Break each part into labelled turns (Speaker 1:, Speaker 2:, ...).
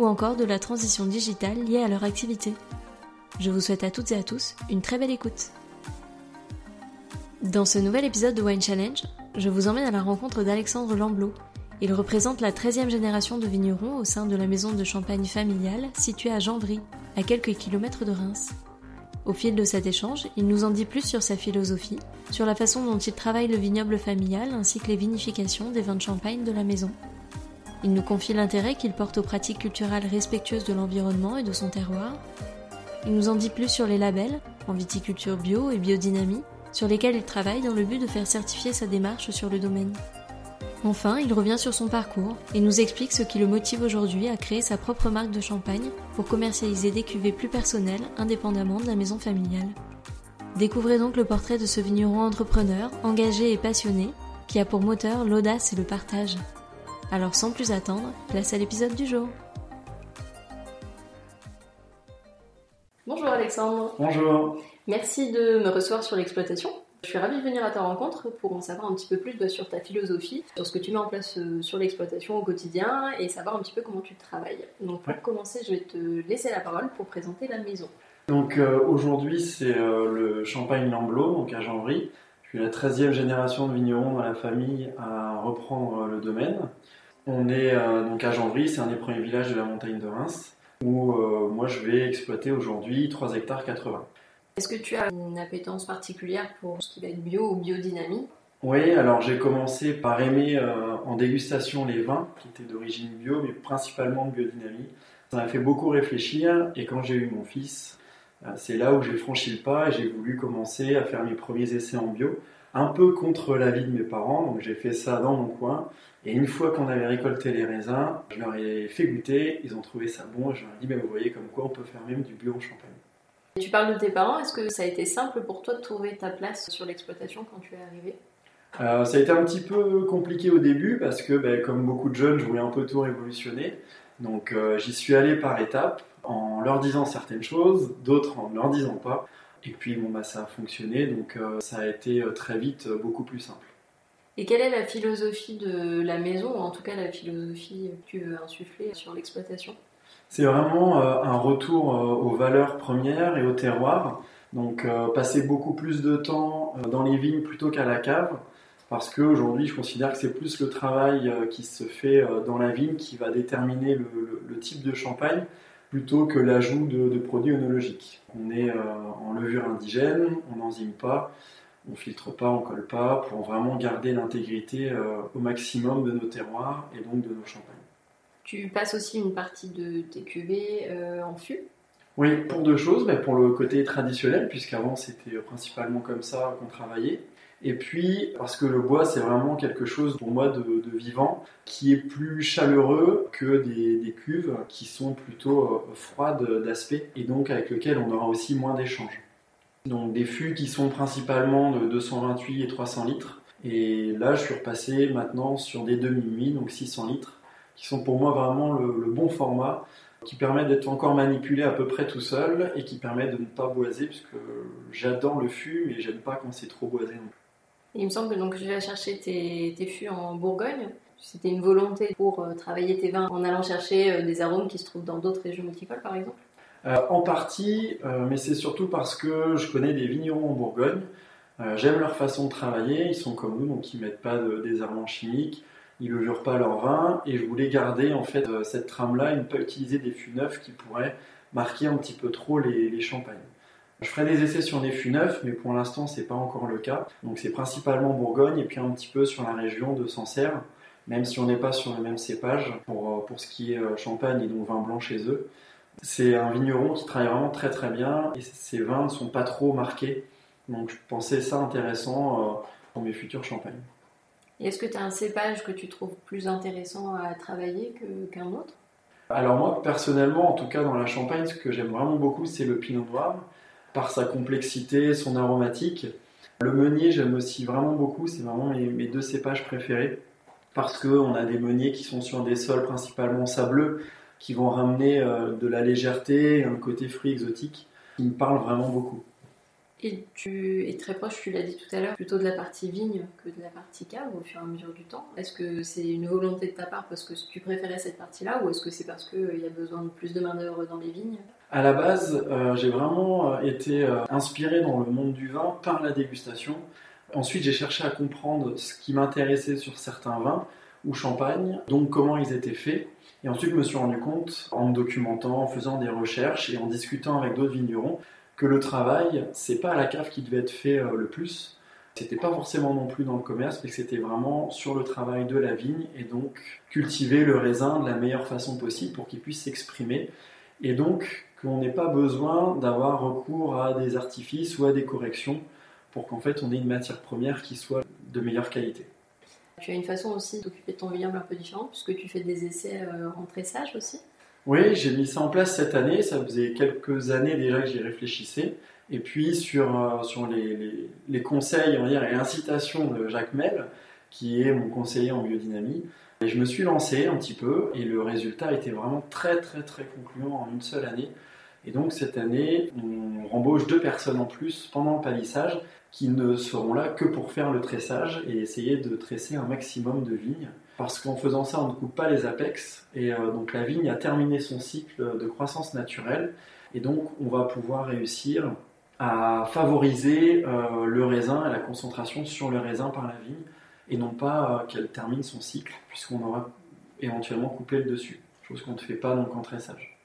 Speaker 1: ou encore de la transition digitale liée à leur activité. Je vous souhaite à toutes et à tous une très belle écoute. Dans ce nouvel épisode de Wine Challenge, je vous emmène à la rencontre d'Alexandre Lamblot. Il représente la 13e génération de vignerons au sein de la maison de champagne familiale située à Janvry, à quelques kilomètres de Reims. Au fil de cet échange, il nous en dit plus sur sa philosophie, sur la façon dont il travaille le vignoble familial ainsi que les vinifications des vins de champagne de la maison. Il nous confie l'intérêt qu'il porte aux pratiques culturelles respectueuses de l'environnement et de son terroir. Il nous en dit plus sur les labels, en viticulture bio et biodynamie, sur lesquels il travaille dans le but de faire certifier sa démarche sur le domaine. Enfin, il revient sur son parcours et nous explique ce qui le motive aujourd'hui à créer sa propre marque de champagne pour commercialiser des cuvées plus personnelles indépendamment de la maison familiale. Découvrez donc le portrait de ce vigneron entrepreneur, engagé et passionné, qui a pour moteur l'audace et le partage. Alors sans plus attendre, place à l'épisode du jour. Bonjour Alexandre.
Speaker 2: Bonjour.
Speaker 1: Merci de me recevoir sur l'exploitation. Je suis ravie de venir à ta rencontre pour en savoir un petit peu plus bah, sur ta philosophie, sur ce que tu mets en place euh, sur l'exploitation au quotidien et savoir un petit peu comment tu travailles. Donc pour commencer, je vais te laisser la parole pour présenter la maison.
Speaker 2: Donc euh, aujourd'hui, c'est euh, le Champagne Lamblot, donc à Janvry. Je suis la 13e génération de vignerons dans la famille à reprendre le domaine. On est donc à Janvry, c'est un des premiers villages de la montagne de Reims, où moi je vais exploiter aujourd'hui 3 hectares 80.
Speaker 1: Est-ce que tu as une appétence particulière pour ce qui va être bio ou biodynamie?
Speaker 2: Oui, alors j'ai commencé par aimer euh, en dégustation les vins qui étaient d'origine bio, mais principalement de biodynamie. Ça m'a fait beaucoup réfléchir et quand j'ai eu mon fils, euh, c'est là où j'ai franchi le pas et j'ai voulu commencer à faire mes premiers essais en bio, un peu contre l'avis de mes parents. Donc j'ai fait ça dans mon coin et une fois qu'on avait récolté les raisins, je leur ai fait goûter, ils ont trouvé ça bon et je leur ai dit, ben, vous voyez comme quoi on peut faire même du bio en Champagne.
Speaker 1: Tu parles de tes parents, est-ce que ça a été simple pour toi de trouver ta place sur l'exploitation quand tu es arrivé?
Speaker 2: Euh, ça a été un petit peu compliqué au début parce que, ben, comme beaucoup de jeunes, je voulais un peu tout révolutionner. Donc euh, j'y suis allé par étapes, en leur disant certaines choses, d'autres en ne leur disant pas. Et puis bon, bah, ça a fonctionné, donc euh, ça a été très vite beaucoup plus simple.
Speaker 1: Et quelle est la philosophie de la maison, ou en tout cas la philosophie que tu veux insuffler sur l'exploitation?
Speaker 2: C'est vraiment euh, un retour euh, aux valeurs premières et au terroir. Donc euh, passer beaucoup plus de temps dans les vignes plutôt qu'à la cave, parce qu'aujourd'hui je considère que c'est plus le travail qui se fait dans la vigne qui va déterminer le, type de champagne plutôt que l'ajout de, produits œnologiques. On est en levure indigène, on n'enzyme pas, on filtre pas, on colle pas, pour vraiment garder l'intégrité au maximum de nos terroirs et donc de nos champagnes.
Speaker 1: Tu passes aussi une partie de tes cuvées euh, en fût?
Speaker 2: Oui, pour deux choses. Mais pour le côté traditionnel, puisqu'avant c'était principalement comme ça qu'on travaillait. Et puis parce que le bois c'est vraiment quelque chose pour moi de, vivant, qui est plus chaleureux que des, cuves qui sont plutôt euh, froides d'aspect et donc avec lesquelles on aura aussi moins d'échanges. Donc des fûts qui sont principalement de 228 et 300 litres. Et là je suis repassé maintenant sur des demi-nuits, donc 600 litres qui sont pour moi vraiment le, bon format, qui permet d'être encore manipulé à peu près tout seul et qui permet de ne pas boiser, puisque j'adore le fût, mais j'aime pas quand c'est trop boisé non plus.
Speaker 1: Il me semble que donc, vais chercher tes, fûts en Bourgogne. C'était une volonté pour euh, travailler tes vins en allant chercher euh, des arômes qui se trouvent dans d'autres régions viticoles, par exemple
Speaker 2: euh, En partie, mais c'est surtout parce que je connais des vignerons en Bourgogne. J'aime leur façon de travailler. Ils sont comme nous, donc ils mettent pas de désherbants chimiques ils ne jurent pas leur vin et je voulais garder en fait cette trame-là et ne pas utiliser des fûts neufs qui pourraient marquer un petit peu trop les, champagnes. Je ferai des essais sur des fûts neufs, mais pour l'instant c'est pas encore le cas. Donc c'est principalement Bourgogne et puis un petit peu sur la région de Sancerre, même si on n'est pas sur le même cépage pour, euh, pour ce qui est euh, champagne et donc vin blanc chez eux. C'est un vigneron qui travaille vraiment très très bien et ses vins ne sont pas trop marqués. Donc je pensais ça intéressant pour mes futurs champagnes
Speaker 1: est-ce que tu as un cépage que tu trouves plus intéressant à travailler qu'un autre?
Speaker 2: Alors moi, personnellement, en tout cas dans la Champagne, ce que j'aime vraiment beaucoup, c'est le Pinot Noir, par sa complexité, son aromatique. Le meunier, j'aime aussi vraiment beaucoup, c'est vraiment mes, deux cépages préférés, parce qu'on a des meuniers qui sont sur des sols principalement sableux, qui vont ramener euh, de la légèreté, un côté fruit exotique, qui me parle vraiment beaucoup.
Speaker 1: Et tu es très proche, tu l'as dit tout à l'heure, plutôt de la partie vigne que de la partie cave au fur et à mesure du temps. Est-ce que c'est une volonté de ta part parce que tu préférais cette partie-là ou est-ce que c'est parce qu'il y a besoin de plus de main-d'œuvre dans les vignes?
Speaker 2: À la base, euh, j'ai vraiment euh, été inspiré dans le monde du vin par la dégustation. Ensuite, j'ai cherché à comprendre ce qui m'intéressait sur certains vins ou champagnes, donc comment ils étaient faits. Et ensuite, je me suis rendu compte, en me documentant, en faisant des recherches et en discutant avec d'autres vignerons, que le travail, c'est pas à la cave qui devait être fait euh, le plus. C'était pas forcément non plus dans le commerce, mais que c'était vraiment sur le travail de la vigne et donc cultiver le raisin de la meilleure façon possible pour qu'il puisse s'exprimer. Et donc qu'on n'ait pas besoin d'avoir recours à des artifices ou à des corrections pour qu'en fait on ait une matière première qui soit de meilleure qualité.
Speaker 1: Tu as une façon aussi d'occuper ton vignoble un peu différente puisque tu fais des essais euh, en tressage aussi?
Speaker 2: Oui, j'ai mis ça en place cette année. Ça faisait quelques années déjà que j'y réfléchissais. Et puis sur, euh, sur les, les, conseils on va dire, et incitations de Jacques Mel, qui est mon conseiller en biodynamie, et je me suis lancé un petit peu et le résultat était vraiment très très très concluant en une seule année. Et donc cette année, on rembauche deux personnes en plus pendant le palissage qui ne seront là que pour faire le tressage et essayer de tresser un maximum de vignes. Parce qu'en faisant ça, on ne coupe pas les apex, et euh, donc la vigne a terminé son cycle de croissance naturelle, et donc on va pouvoir réussir à favoriser euh, le raisin et la concentration sur le raisin par la vigne, et non pas euh, qu'elle termine son cycle, puisqu'on aura éventuellement coupé le dessus, chose qu'on ne fait pas donc en tressage.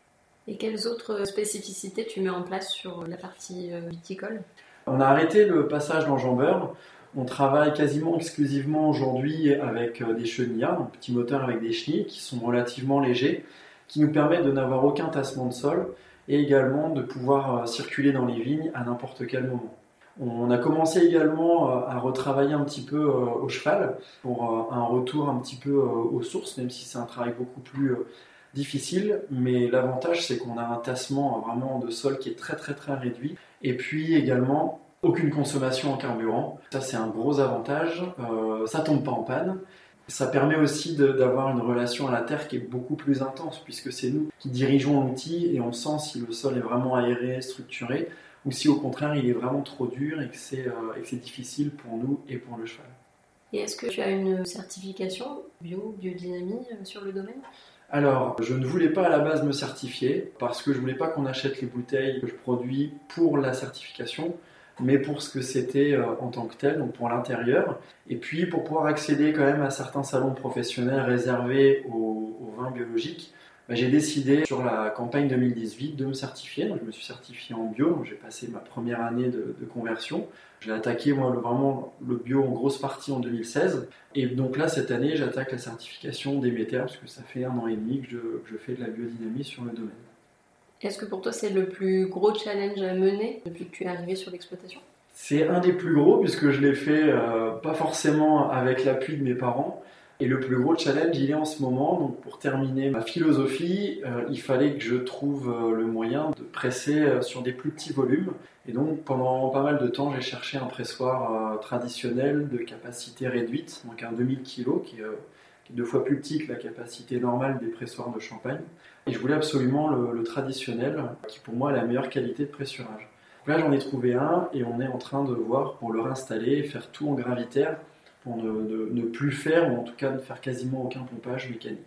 Speaker 1: Et quelles autres spécificités tu mets en place sur la partie viticole?
Speaker 2: On a arrêté le passage d'enjambeur on travaille quasiment exclusivement aujourd'hui avec euh, des chenillards, un petit moteur avec des chenilles qui sont relativement légers, qui nous permettent de n'avoir aucun tassement de sol et également de pouvoir euh, circuler dans les vignes à n'importe quel moment. On a commencé également euh, à retravailler un petit peu au cheval pour un retour un petit peu aux sources, même si c'est un travail beaucoup plus difficile. Mais l'avantage, c'est qu'on a un tassement vraiment de sol qui est très très très réduit. Et puis également, aucune consommation en carburant. Ça, c'est un gros avantage. Euh, ça tombe pas en panne. Ça permet aussi d'avoir une relation à la terre qui est beaucoup plus intense, puisque c'est nous qui dirigeons l'outil et on sent si le sol est vraiment aéré, structuré, ou si au contraire il est vraiment trop dur et que c'est euh, difficile pour nous et pour le cheval.
Speaker 1: Et est-ce que tu as une certification bio, biodynamie euh, sur le domaine?
Speaker 2: Alors, je ne voulais pas à la base me certifier parce que je voulais pas qu'on achète les bouteilles que je produis pour la certification mais pour ce que c'était euh, en tant que tel, donc pour l'intérieur. Et puis pour pouvoir accéder quand même à certains salons professionnels réservés aux, vins biologiques, bah, j'ai décidé sur la campagne 2018 de me certifier. Donc je me suis certifié en bio, j'ai passé ma première année de, conversion. J'ai attaqué moi vraiment le bio en grosse partie en 2016. Et donc là cette année j'attaque la certification Déméter parce que ça fait un an et demi que je, que je fais de la biodynamie sur le domaine.
Speaker 1: Est-ce que pour toi c'est le plus gros challenge à mener depuis que tu es arrivé sur l'exploitation?
Speaker 2: C'est un des plus gros puisque je l'ai fait euh, pas forcément avec l'appui de mes parents. Et le plus gros challenge, il est en ce moment. Donc, pour terminer ma philosophie, euh, il fallait que je trouve euh, le moyen de presser sur des plus petits volumes. Et donc, pendant pas mal de temps, j'ai cherché un pressoir traditionnel de capacité réduite, donc un 2000 kg, qui est deux fois plus petit que la capacité normale des pressoirs de champagne. Et je voulais absolument le, traditionnel, qui pour moi a la meilleure qualité de pressurage. là, j'en ai trouvé un et on est en train de voir pour le réinstaller, faire tout en gravitaire pour ne, ne, plus faire, ou en tout cas ne faire quasiment aucun pompage mécanique.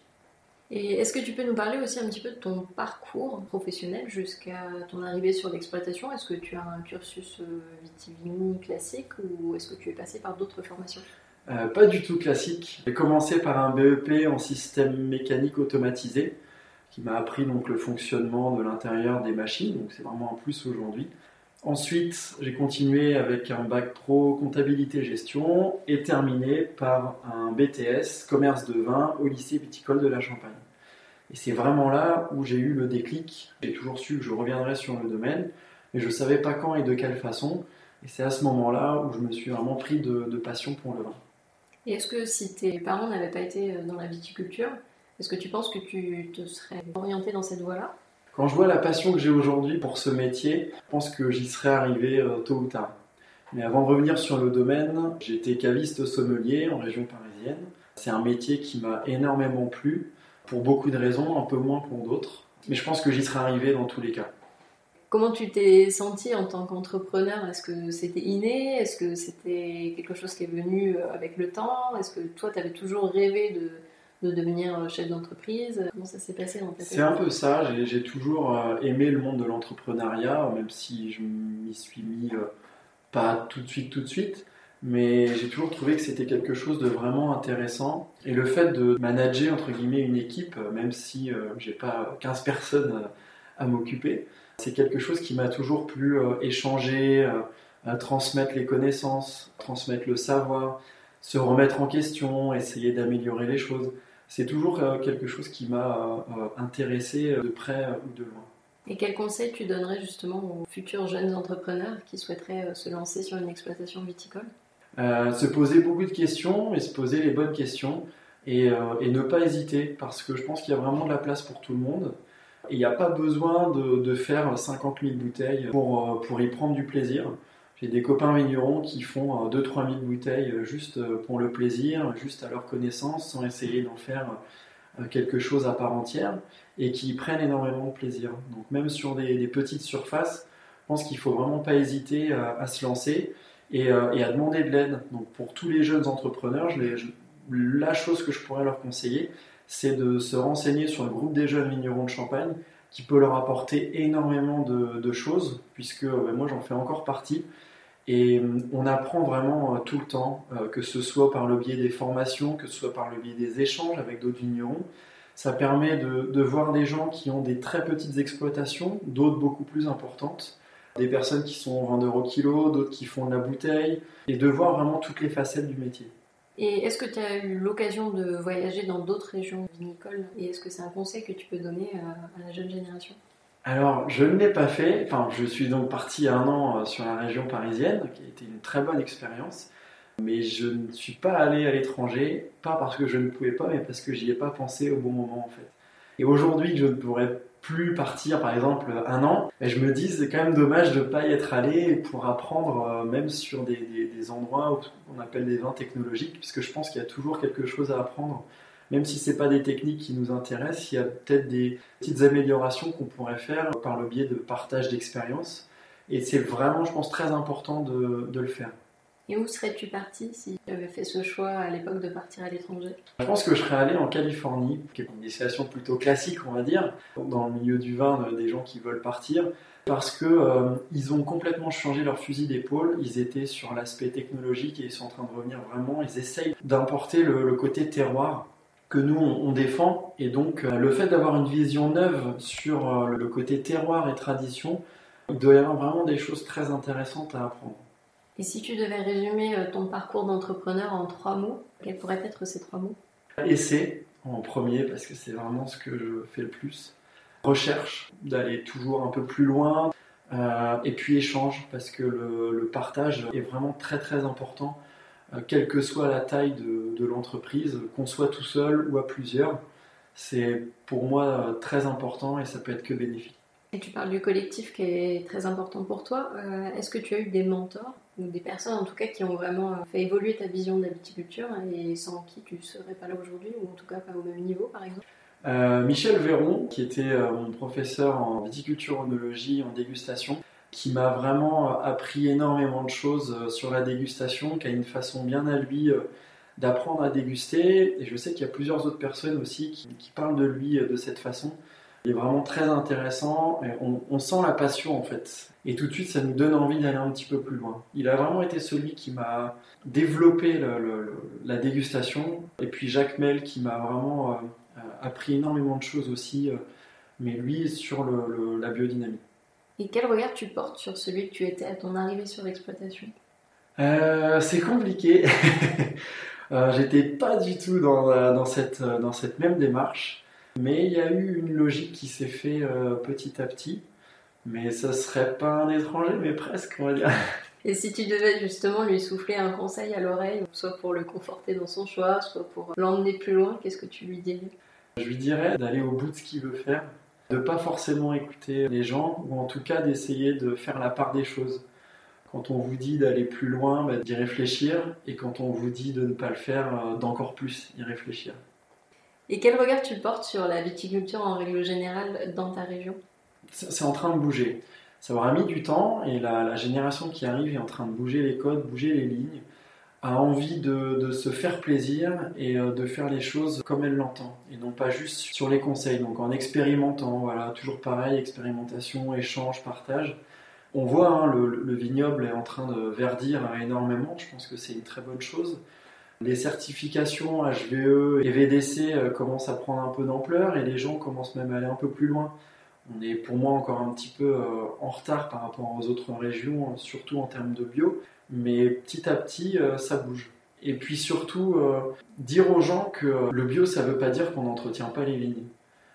Speaker 1: Et est-ce que tu peux nous parler aussi un petit peu de ton parcours professionnel jusqu'à ton arrivée sur l'exploitation? Est-ce que tu as un cursus euh, vitivinicole classique ou est-ce que tu es passé par d'autres formations?
Speaker 2: Euh, pas du tout classique. J'ai commencé par un BEP en système mécanique automatisé qui m'a appris donc le fonctionnement de l'intérieur des machines, donc c'est vraiment un plus aujourd'hui. Ensuite, j'ai continué avec un bac pro comptabilité gestion et terminé par un BTS commerce de vin au lycée viticole de la Champagne. Et c'est vraiment là où j'ai eu le déclic. J'ai toujours su que je reviendrais sur le domaine, mais je ne savais pas quand et de quelle façon. Et c'est à ce moment-là où je me suis vraiment pris de passion pour le vin.
Speaker 1: Et est-ce que si tes parents n'avaient pas été euh, dans la viticulture, Est-ce que tu penses que tu te serais orienté dans cette voie-là?
Speaker 2: Quand je vois la passion que j'ai aujourd'hui pour ce métier, je pense que j'y serais arrivé euh, tôt ou tard. Mais avant de revenir sur le domaine, j'étais caviste sommelier en région parisienne. C'est un métier qui m'a énormément plu, pour beaucoup de raisons, un peu moins pour d'autres. Mais je pense que j'y serais arrivé dans tous les cas.
Speaker 1: Comment tu t'es senti en tant qu'entrepreneur? Est-ce que c'était inné? Est-ce que c'était quelque chose qui est venu euh, avec le temps? Est-ce que toi, tu avais toujours rêvé de, de devenir euh, chef d'entreprise Comment ça s'est passé en fait?
Speaker 2: C'est un peu ça. J'ai toujours euh, aimé le monde de l'entrepreneuriat, même si je m'y suis mis pas tout de suite, tout de suite. Mais j'ai toujours trouvé que c'était quelque chose de vraiment intéressant. Et le fait de manager, entre guillemets, une équipe, même si j'ai pas 15 personnes à m'occuper, c'est quelque chose qui m'a toujours plu euh, échanger, euh, transmettre les connaissances, transmettre le savoir, se remettre en question, essayer d'améliorer les choses. C'est toujours euh, quelque chose qui m'a intéressé de près ou de loin.
Speaker 1: Et quel conseil tu donnerais justement aux futurs jeunes entrepreneurs qui souhaiteraient se lancer sur une exploitation viticole?
Speaker 2: Se poser beaucoup de questions et se poser les bonnes questions et, et ne pas hésiter parce que je pense qu'il y a vraiment de la place pour tout le monde. Et il n'y a pas besoin de, faire 50 000 bouteilles pour, euh, pour y prendre du plaisir. J'ai des copains vignerons qui font 2-3 euh, 000 bouteilles juste euh, pour le plaisir, juste à leur connaissance, sans essayer d'en faire quelque chose à part entière, et qui prennent énormément de plaisir. Donc même sur des, petites surfaces, je pense qu'il ne faut vraiment pas hésiter à, se lancer et, à demander de l'aide. Donc pour tous les jeunes entrepreneurs, la chose que je pourrais leur conseiller, c'est de se renseigner sur le groupe des jeunes vignerons de Champagne qui peut leur apporter énormément de, choses, puisque euh, moi j'en fais encore partie. Et euh, on apprend vraiment euh, tout le temps, que ce soit par le biais des formations, que ce soit par le biais des échanges avec d'autres vignerons. Ça permet de, voir des gens qui ont des très petites exploitations, d'autres beaucoup plus importantes, des personnes qui sont 20 euros kilo, d'autres qui font de la bouteille, et de voir vraiment toutes les facettes du métier.
Speaker 1: Et est-ce que tu as eu l'occasion de voyager dans d'autres régions vinicoles Et est-ce que c'est un conseil que tu peux donner à, la jeune génération?
Speaker 2: Alors, je ne l'ai pas fait. Enfin, je suis donc parti un an euh, sur la région parisienne, qui a été une très bonne expérience. Mais je ne suis pas allé à l'étranger, pas parce que je ne pouvais pas, mais parce que j'y ai pas pensé au bon moment en fait. Et aujourd'hui, je ne pourrais plus partir, par exemple, un an, et je me dis c'est quand même dommage de ne pas y être allé pour apprendre, euh, même sur des, endroits où on appelle des vins technologiques, puisque je pense qu'il y a toujours quelque chose à apprendre. Même si ce n'est pas des techniques qui nous intéressent, il y a peut-être des petites améliorations qu'on pourrait faire par le biais de partage d'expérience. Et c'est vraiment, je pense, très important de le faire.
Speaker 1: Et où serais-tu parti si tu avais fait ce choix à l'époque de partir à l'étranger?
Speaker 2: Je pense que je serais allé en Californie, qui est une destination plutôt classique, on va dire, dans le milieu du vin, euh, des gens qui veulent partir, parce que euh, ils ont complètement changé leur fusil d'épaule. Ils étaient sur l'aspect technologique et ils sont en train de revenir vraiment. Ils essayent d'importer le, côté terroir que nous on, défend. Et donc euh, le fait d'avoir une vision neuve sur le côté terroir et tradition, il doit y avoir vraiment des choses très intéressantes à apprendre.
Speaker 1: Et si tu devais résumer euh, ton parcours d'entrepreneur en trois mots, quels pourraient être ces trois mots?
Speaker 2: Essai en premier, parce que c'est vraiment ce que je fais le plus. Recherche, d'aller toujours un peu plus loin. Euh, et puis échange, parce que le, partage est vraiment très très important, euh, quelle que soit la taille de, de l'entreprise, qu'on soit tout seul ou à plusieurs. C'est pour moi très important et ça peut être que bénéfique.
Speaker 1: Et tu parles du collectif qui est très important pour toi. Est-ce que tu as eu des mentors des personnes en tout cas qui ont vraiment fait évoluer ta vision de la viticulture et sans qui tu ne serais pas là aujourd'hui ou en tout cas pas au même niveau par exemple?
Speaker 2: Euh, Michel Véron, qui était euh, mon professeur en viticulture onologie, en dégustation, qui m'a vraiment appris énormément de choses euh, sur la dégustation, qui a une façon bien à lui d'apprendre à déguster. Et je sais qu'il y a plusieurs autres personnes aussi qui, parlent de lui de cette façon. Il est vraiment très intéressant. On, sent la passion en fait. Et tout de suite, ça nous donne envie d'aller un petit peu plus loin. Il a vraiment été celui qui m'a développé la dégustation. Et puis Jacques Mel qui m'a vraiment euh, appris énormément de choses aussi. Euh, mais lui sur la biodynamie.
Speaker 1: Et quel regard tu portes sur celui que tu étais à ton arrivée sur l'exploitation?
Speaker 2: Euh, C'est compliqué. J'étais pas du tout dans, cette, dans cette même démarche. Mais il y a eu une logique qui s'est fait euh, petit à petit. Mais ça serait pas un étranger, mais presque, on va dire.
Speaker 1: Et si tu devais justement lui souffler un conseil à l'oreille, soit pour le conforter dans son choix, soit pour l'emmener plus loin, qu'est-ce que tu lui dirais?
Speaker 2: Je lui dirais d'aller au bout de ce qu'il veut faire, de pas forcément écouter les gens, ou en tout cas d'essayer de faire la part des choses. Quand on vous dit d'aller plus loin, bah, d'y réfléchir, et quand on vous dit de ne pas le faire, euh, d'encore plus y réfléchir.
Speaker 1: Et quel regard tu portes sur la viticulture en règle générale dans ta région
Speaker 2: C'est en train de bouger. Ça aura mis du temps, et la, génération qui arrive est en train de bouger les codes, bouger les lignes, a envie de, se faire plaisir et euh, de faire les choses comme elle l'entend, et non pas juste sur les conseils, donc en expérimentant, voilà, toujours pareil, expérimentation, échange, partage. On voit, hein, le, vignoble est en train de verdir énormément, je pense que c'est une très bonne chose. Les certifications HVE et VDC euh, commencent à prendre un peu d'ampleur et les gens commencent même à aller un peu plus loin. On est pour moi encore un petit peu euh, en retard par rapport aux autres régions, surtout en termes de bio, mais petit à petit, euh, ça bouge. Et puis surtout, dire aux gens que le bio, ça ne veut pas dire qu'on n'entretient pas les lignes.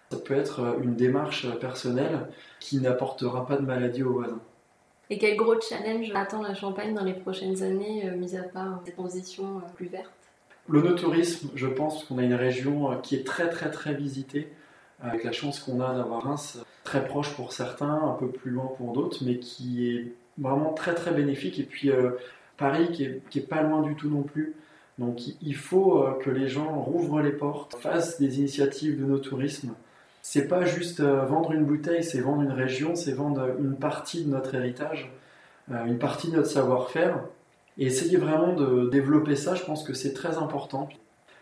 Speaker 2: Ça peut être une démarche personnelle qui n'apportera pas de maladie aux voisins.
Speaker 1: Et quel gros challenge attend la Champagne dans les prochaines années, euh, mis à part des transitions euh, plus vertes?
Speaker 2: L'onotourisme, je pense qu'on a une région euh, qui est très très très visitée, avec la chance qu'on a d'avoir Reims très proche pour certains, un peu plus loin pour d'autres, mais qui est vraiment très très bénéfique. Et puis Paris qui est, qui est, pas loin du tout non plus. Donc il faut que les gens rouvrent les portes, fassent des initiatives de no tourisme c'est pas juste euh, vendre une bouteille, c'est vendre une région, c'est vendre une partie de notre héritage, euh, une partie de notre savoir-faire. Et essayer vraiment de développer ça, je pense que c'est très important.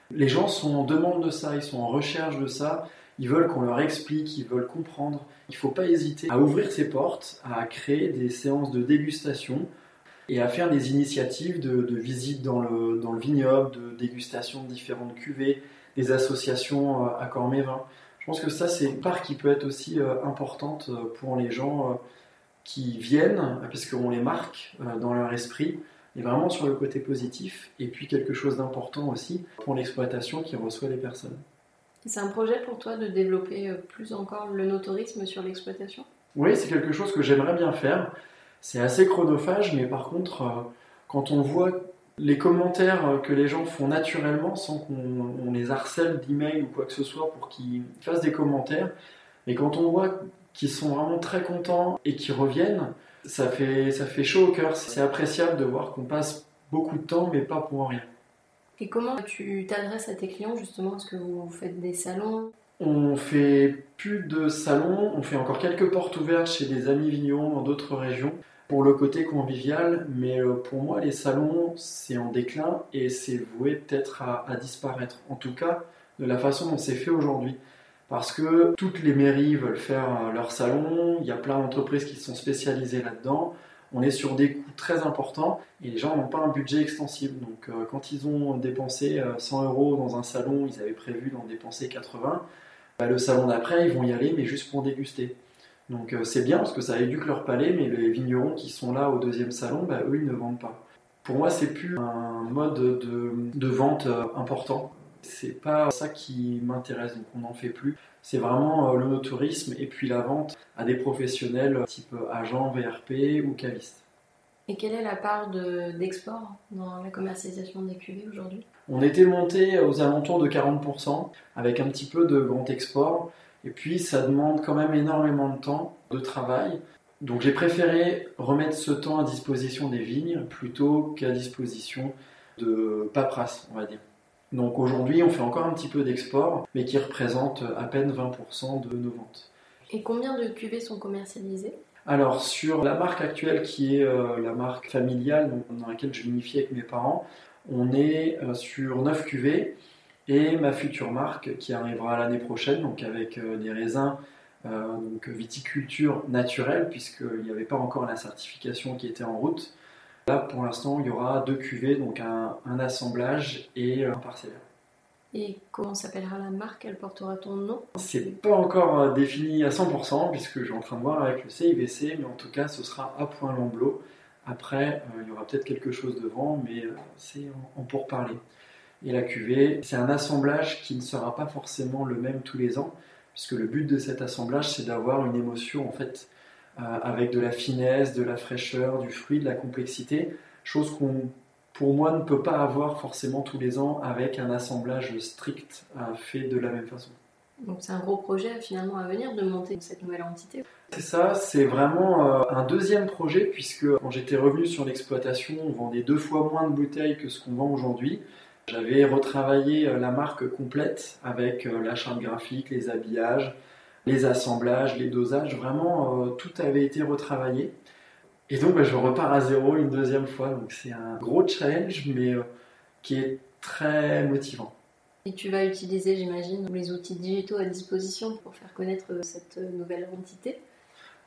Speaker 2: Les gens sont en demande de ça, ils sont en recherche de ça, ils veulent qu'on leur explique, ils veulent comprendre. Il ne faut pas hésiter à ouvrir ses portes, à créer des séances de dégustation et à faire des initiatives de, de visite dans le, dans le vignoble, de dégustation de différentes cuvées, des associations à euh, Cormévin. Je pense que ça, c'est une part qui peut être aussi euh, importante euh, pour les gens euh, qui viennent, puisqu'on les marque dans leur esprit, et vraiment sur le côté positif, et puis quelque chose d'important aussi pour l'exploitation qui reçoit les personnes.
Speaker 1: C'est un projet pour toi de développer plus encore le notourisme sur l'exploitation?
Speaker 2: Oui, c'est quelque chose que j'aimerais bien faire. C'est assez chronophage, mais par contre, quand on voit les commentaires que les gens font naturellement sans qu'on les harcèle d'emails ou quoi que ce soit pour qu'ils fassent des commentaires. Et quand on voit qu'ils sont vraiment très contents et qu'ils reviennent, ça fait chaud au cœur. C'est appréciable de voir qu'on passe beaucoup de temps mais pas pour rien.
Speaker 1: Et comment tu t'adresses à tes clients justement? Est-ce que vous faites des salons?
Speaker 2: On fait plus de salons, on fait encore quelques portes ouvertes chez des amis vignerons dans d'autres régions pour le côté convivial, mais euh, pour moi, les salons, c'est en déclin et c'est voué peut-être à, disparaître. En tout cas, de la façon dont c'est fait aujourd'hui. Parce que toutes les mairies veulent faire euh, leur salon, il y a plein d'entreprises qui sont spécialisées là-dedans. On est sur des coûts très importants et les gens n'ont pas un budget extensible. Donc, euh, quand ils ont dépensé 100 euros dans un salon, ils avaient prévu d'en dépenser 80. Bah, le salon d'après, ils vont y aller, mais juste pour déguster. Donc euh, c'est bien parce que ça éduque leur palais, mais les vignerons qui sont là au deuxième salon, bah, eux, ils ne vendent pas. Pour moi, c'est plus un mode de, vente euh, important. C'est pas ça qui m'intéresse, donc on n'en fait plus. C'est vraiment euh, le tourisme et puis la vente à des professionnels type agent, VRP ou caviste.
Speaker 1: Et quelle est la part d'export dans la commercialisation des cuvées aujourd'hui?
Speaker 2: On était monté aux alentours de 40% avec un petit peu de grand export. Et puis, ça demande quand même énormément de temps, de travail. Donc, j'ai préféré remettre ce temps à disposition des vignes plutôt qu'à disposition de paperasse, on va dire. Donc, aujourd'hui, on fait encore un petit peu d'export, mais qui représente à peine 20% de nos ventes.
Speaker 1: Et combien de cuvées sont commercialisées?
Speaker 2: Alors sur la marque actuelle qui est euh, la marque familiale dans laquelle je vinifie avec mes parents, on est euh, sur 9 cuvées et ma future marque qui arrivera l'année prochaine, donc avec euh, des raisins euh, donc viticulture naturelle, puisqu'il n'y avait pas encore la certification qui était en route. Là, pour l'instant, il y aura deux cuvées, donc un, assemblage et un parcellaire.
Speaker 1: Et comment s'appellera la marque? Elle portera ton nom?
Speaker 2: C'est pas encore euh, défini à 100%, puisque je suis en train de voir avec le CIVC, mais en tout cas, ce sera à Point Lamblot. Après, il y aura peut-être quelque chose devant, mais c'est en, en pourparler et la cuvée. C'est un assemblage qui ne sera pas forcément le même tous les ans, puisque le but de cet assemblage, c'est d'avoir une émotion en fait euh, avec de la finesse, de la fraîcheur, du fruit, de la complexité, chose qu'on pour moi ne peut pas avoir forcément tous les ans avec un assemblage strict euh, fait de la même façon.
Speaker 1: Donc c'est un gros projet finalement à venir de monter cette nouvelle entité.
Speaker 2: C'est ça, c'est vraiment un deuxième projet puisque quand j'étais revenu sur l'exploitation, on vendait deux fois moins de bouteilles que ce qu'on vend aujourd'hui. J'avais retravaillé la marque complète avec la charte graphique, les habillages, les assemblages, les dosages, vraiment tout avait été retravaillé. Et donc, bah, je repars à zéro une deuxième fois. Donc, c'est un gros challenge, mais euh, qui est très motivant.
Speaker 1: Et tu vas utiliser, j'imagine, les outils digitaux à disposition pour faire connaître euh, cette euh, nouvelle entité?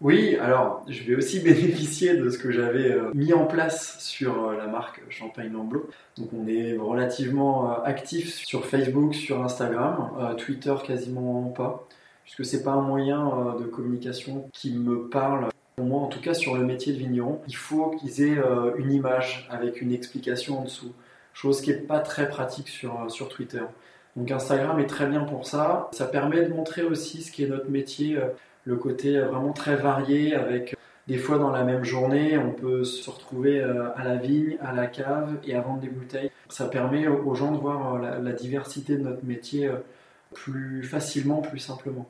Speaker 2: Oui, alors je vais aussi bénéficier de ce que j'avais mis en place sur la marque Champagne Lamblot. Donc on est relativement actif sur Facebook, sur Instagram, Twitter quasiment pas, puisque c'est pas un moyen de communication qui me parle pour moi, en tout cas, sur le métier de vigneron, il faut qu'ils aient euh, une image avec une explication en dessous. Chose qui n'est pas très pratique sur, euh, sur Twitter. Donc Instagram est très bien pour ça. Ça permet de montrer aussi ce qui est notre métier, euh, le côté vraiment très varié avec des fois dans la même journée, on peut se retrouver à la vigne, à la cave et à vendre des bouteilles. Ça permet aux gens de voir la diversité de notre métier plus facilement, plus simplement.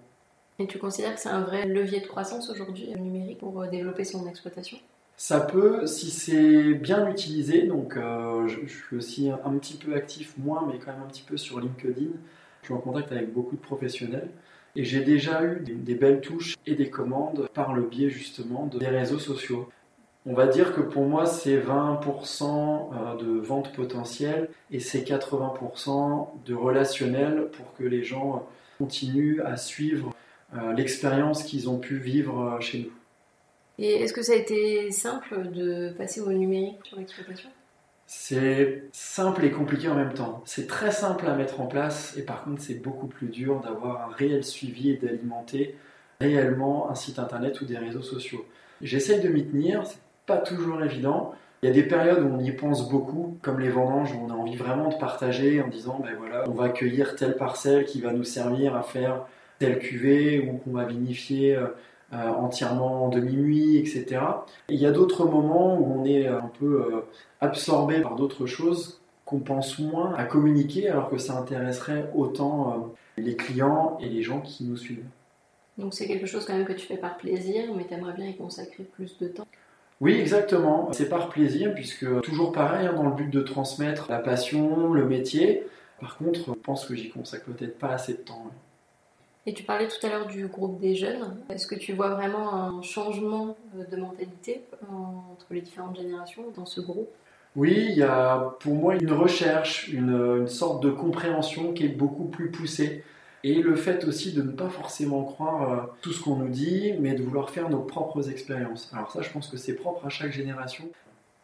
Speaker 1: Et tu considères que c'est un vrai levier de croissance aujourd'hui le numérique pour euh, développer son exploitation?
Speaker 2: Ça peut, si c'est bien utilisé, donc euh, je, suis aussi un, petit peu actif, moins, mais quand même un petit peu sur LinkedIn. Je suis en contact avec beaucoup de professionnels et j'ai déjà eu des, belles touches et des commandes par le biais justement des réseaux sociaux. On va dire que pour moi, c'est 20% euh, de vente potentielle et c'est 80% de relationnel pour que les gens continuent à suivre euh, l'expérience qu'ils ont pu vivre euh, chez nous.
Speaker 1: Et est-ce que ça a été simple de passer au numérique sur l'exploitation?
Speaker 2: C'est simple et compliqué en même temps. C'est très simple à mettre en place et par contre c'est beaucoup plus dur d'avoir un réel suivi et d'alimenter réellement un site internet ou des réseaux sociaux. J'essaye de m'y tenir, c'est pas toujours évident. Il y a des périodes où on y pense beaucoup, comme les vendanges, où on a envie vraiment de partager en disant ben voilà, on va accueillir telle parcelle qui va nous servir à faire telle cuvée ou qu'on va vinifier euh, euh, entièrement en demi-muit, etc. il y a d'autres moments où on est un peu euh, absorbé par d'autres choses qu'on pense moins à communiquer alors que ça intéresserait autant les clients et les gens qui nous suivent.
Speaker 1: Donc c'est quelque chose quand même que tu fais par plaisir, mais tu aimerais bien y consacrer plus de temps
Speaker 2: oui, exactement. C'est par plaisir, puisque toujours pareil, hein, dans le but de transmettre la passion, le métier. Par contre, je pense que j'y consacre peut-être pas assez de temps.
Speaker 1: Et tu parlais tout à l'heure du groupe des jeunes. Est-ce que tu vois vraiment un changement euh, de mentalité entre les différentes générations dans ce groupe?
Speaker 2: Oui, il y a pour moi une recherche, une, sorte de compréhension qui est beaucoup plus poussée. Et le fait aussi de ne pas forcément croire euh, tout ce qu'on nous dit, mais de vouloir faire nos propres expériences. Alors ça, je pense que c'est propre à chaque génération.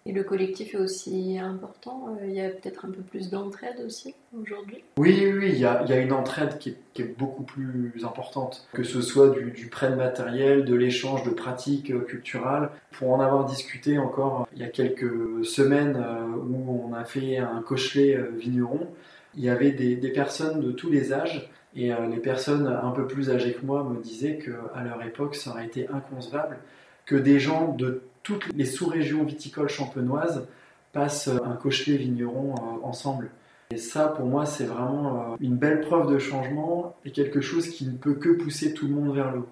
Speaker 1: Et le collectif est aussi important euh, Il y a peut-être un peu plus d'entraide aussi aujourd'hui?
Speaker 2: Oui, oui, il y a, une entraide qui est, beaucoup plus importante, que ce soit du, prêt de matériel, de l'échange de pratiques euh, culturelles. Pour en avoir discuté encore il y a quelques semaines où on a fait un cochelet vigneron, il y avait des, personnes de tous les âges et les personnes un peu plus âgées que moi me disaient qu'à leur époque, ça aurait été inconcevable que des gens de toutes les sous-régions viticoles champenoises passent un cochelet vigneron euh, ensemble. Et ça, pour moi, c'est vraiment euh, une belle preuve de changement et quelque chose qui ne peut que pousser tout le monde vers le haut.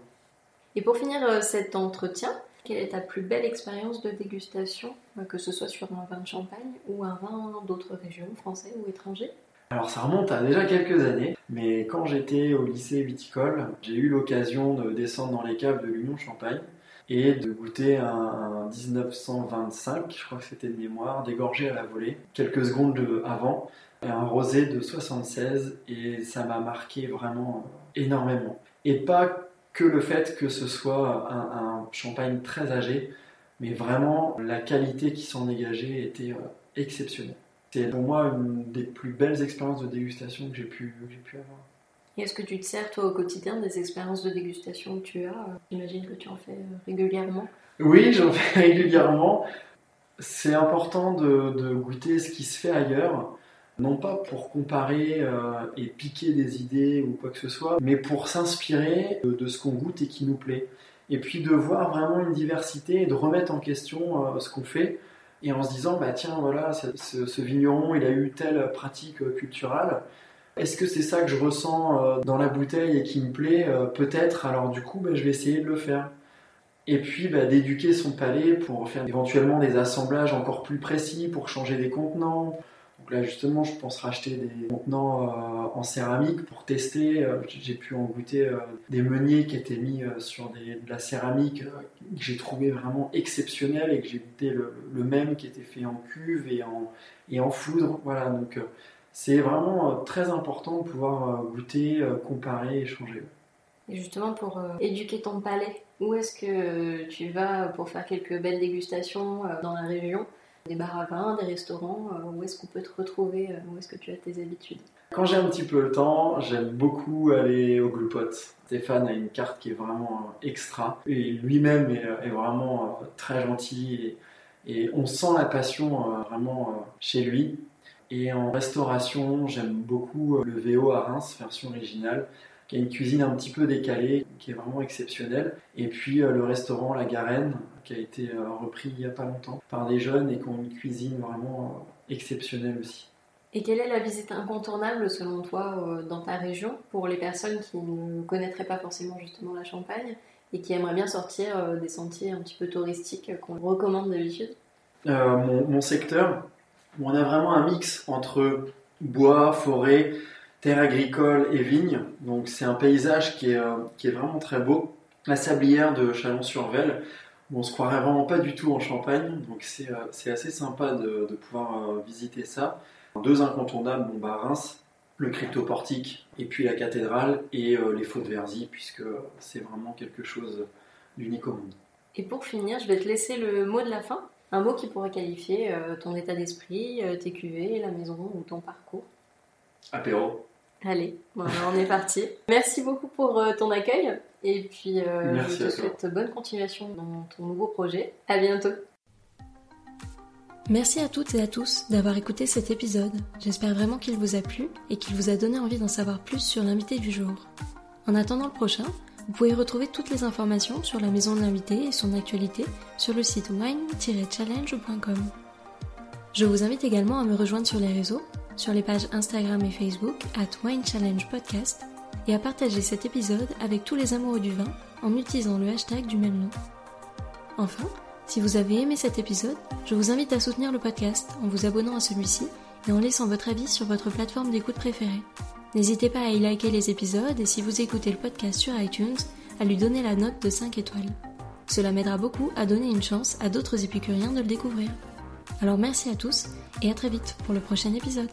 Speaker 1: Et pour finir euh, cet entretien, quelle est ta plus belle expérience de dégustation, que ce soit sur un vin de Champagne ou un vin d'autres régions, français ou étrangers
Speaker 2: alors ça remonte à déjà quelques années, mais quand j'étais au lycée viticole, j'ai eu l'occasion de descendre dans les caves de l'Union Champagne et de goûter un, 1925, je crois que c'était de mémoire, dégorgé à la volée, quelques secondes avant, un rosé de 76, et ça m'a marqué vraiment énormément. Et pas que le fait que ce soit un, champagne très âgé, mais vraiment la qualité qui s'en dégageait était euh, exceptionnelle. C'est pour moi une des plus belles expériences de dégustation que j'ai pu, pu avoir
Speaker 1: est-ce que tu te sers, toi, au quotidien des expériences de dégustation que tu as J'imagine que tu en fais euh, régulièrement?
Speaker 2: Oui, j'en fais régulièrement. C'est important de, goûter ce qui se fait ailleurs, non pas pour comparer euh, et piquer des idées ou quoi que ce soit, mais pour s'inspirer de, ce qu'on goûte et qui nous plaît. Et puis de voir vraiment une diversité et de remettre en question euh, ce qu'on fait et en se disant bah tiens voilà ce vigneron il a eu telle pratique culturelle Est-ce que c'est ça que je ressens euh, dans la bouteille et qui me plaît euh, Peut-être. Alors du coup, bah, je vais essayer de le faire. Et puis bah, d'éduquer son palais pour faire éventuellement des assemblages encore plus précis, pour changer des contenants. Donc là justement, je pense racheter des contenants euh, en céramique pour tester. J'ai pu en goûter des meuniers qui étaient mis sur de la céramique que j'ai trouvé vraiment exceptionnel et que j'ai goûté le, même qui était fait en cuve et en, foudre. Voilà, donc c'est vraiment euh, très important de pouvoir euh, goûter, euh, comparer, échanger.
Speaker 1: Et justement, pour éduquer ton palais, où est-ce que tu vas pour faire quelques belles dégustations dans la région? Des bars des restaurants Où est-ce qu'on peut te retrouver Où est-ce que tu as tes habitudes?
Speaker 2: Quand j'ai un petit peu le temps, j'aime beaucoup aller au Gloupot. Stéphane a une carte qui est vraiment extra. Et lui-même est, vraiment très gentil. Et, on sent la passion vraiment chez lui. Et en restauration, j'aime beaucoup euh, le VO à Reims, version originale, qui a une cuisine un petit peu décalée, qui est vraiment exceptionnelle. Et puis euh, le restaurant La Garenne, qui a été euh, repris il n'y a pas longtemps par des jeunes et qui ont une cuisine vraiment exceptionnelle aussi.
Speaker 1: Et quelle est la visite incontournable selon toi dans ta région pour les personnes qui ne connaîtraient pas forcément justement la Champagne et qui aimeraient bien sortir des sentiers un petit peu touristiques qu'on recommande d'habitude?
Speaker 2: Mon, mon, secteur, on a vraiment un mix entre bois, forêt, terre agricole et vigne. Donc c'est un paysage qui est, euh, qui est vraiment très beau. La sablière de Chalon-sur-Velle, on se croirait vraiment pas du tout en Champagne, donc c'est euh, assez sympa de, pouvoir euh, visiter ça. Deux incontournables, bon, bah, Reims, le cryptoportique, et puis la cathédrale et les faux de Verzy, puisque c'est vraiment quelque chose d'unique au monde.
Speaker 1: Et pour finir, je vais te laisser le mot de la fin. Un mot qui pourrait qualifier euh, ton état d'esprit, euh, tes cuvées, la maison ou ton parcours
Speaker 2: Apéro.
Speaker 1: Allez, on est parti. Merci beaucoup pour euh, ton accueil et puis je te souhaite bonne continuation dans ton nouveau projet. À bientôt. Merci à toutes et à tous d'avoir écouté cet épisode. J'espère vraiment qu'il vous a plu et qu'il vous a donné envie d'en savoir plus sur l'invité du jour. En attendant le prochain, vous pouvez retrouver toutes les informations sur la maison de l'invité et son actualité sur le site wine-challenge.com. Je vous invite également à me rejoindre sur les réseaux, sur les pages Instagram et Facebook at Wine Podcast et à partager cet épisode avec tous les amoureux du vin en utilisant le hashtag du même nom. Enfin, si vous avez aimé cet épisode, je vous invite à soutenir le podcast en vous abonnant à celui-ci et en laissant votre avis sur votre plateforme d'écoute préférée. N'hésitez pas à y liker les épisodes et si vous écoutez le podcast sur iTunes, à lui donner la note de 5 étoiles. Cela m'aidera beaucoup à donner une chance à d'autres épicuriens de le découvrir. Alors merci à tous et à très vite pour le prochain épisode.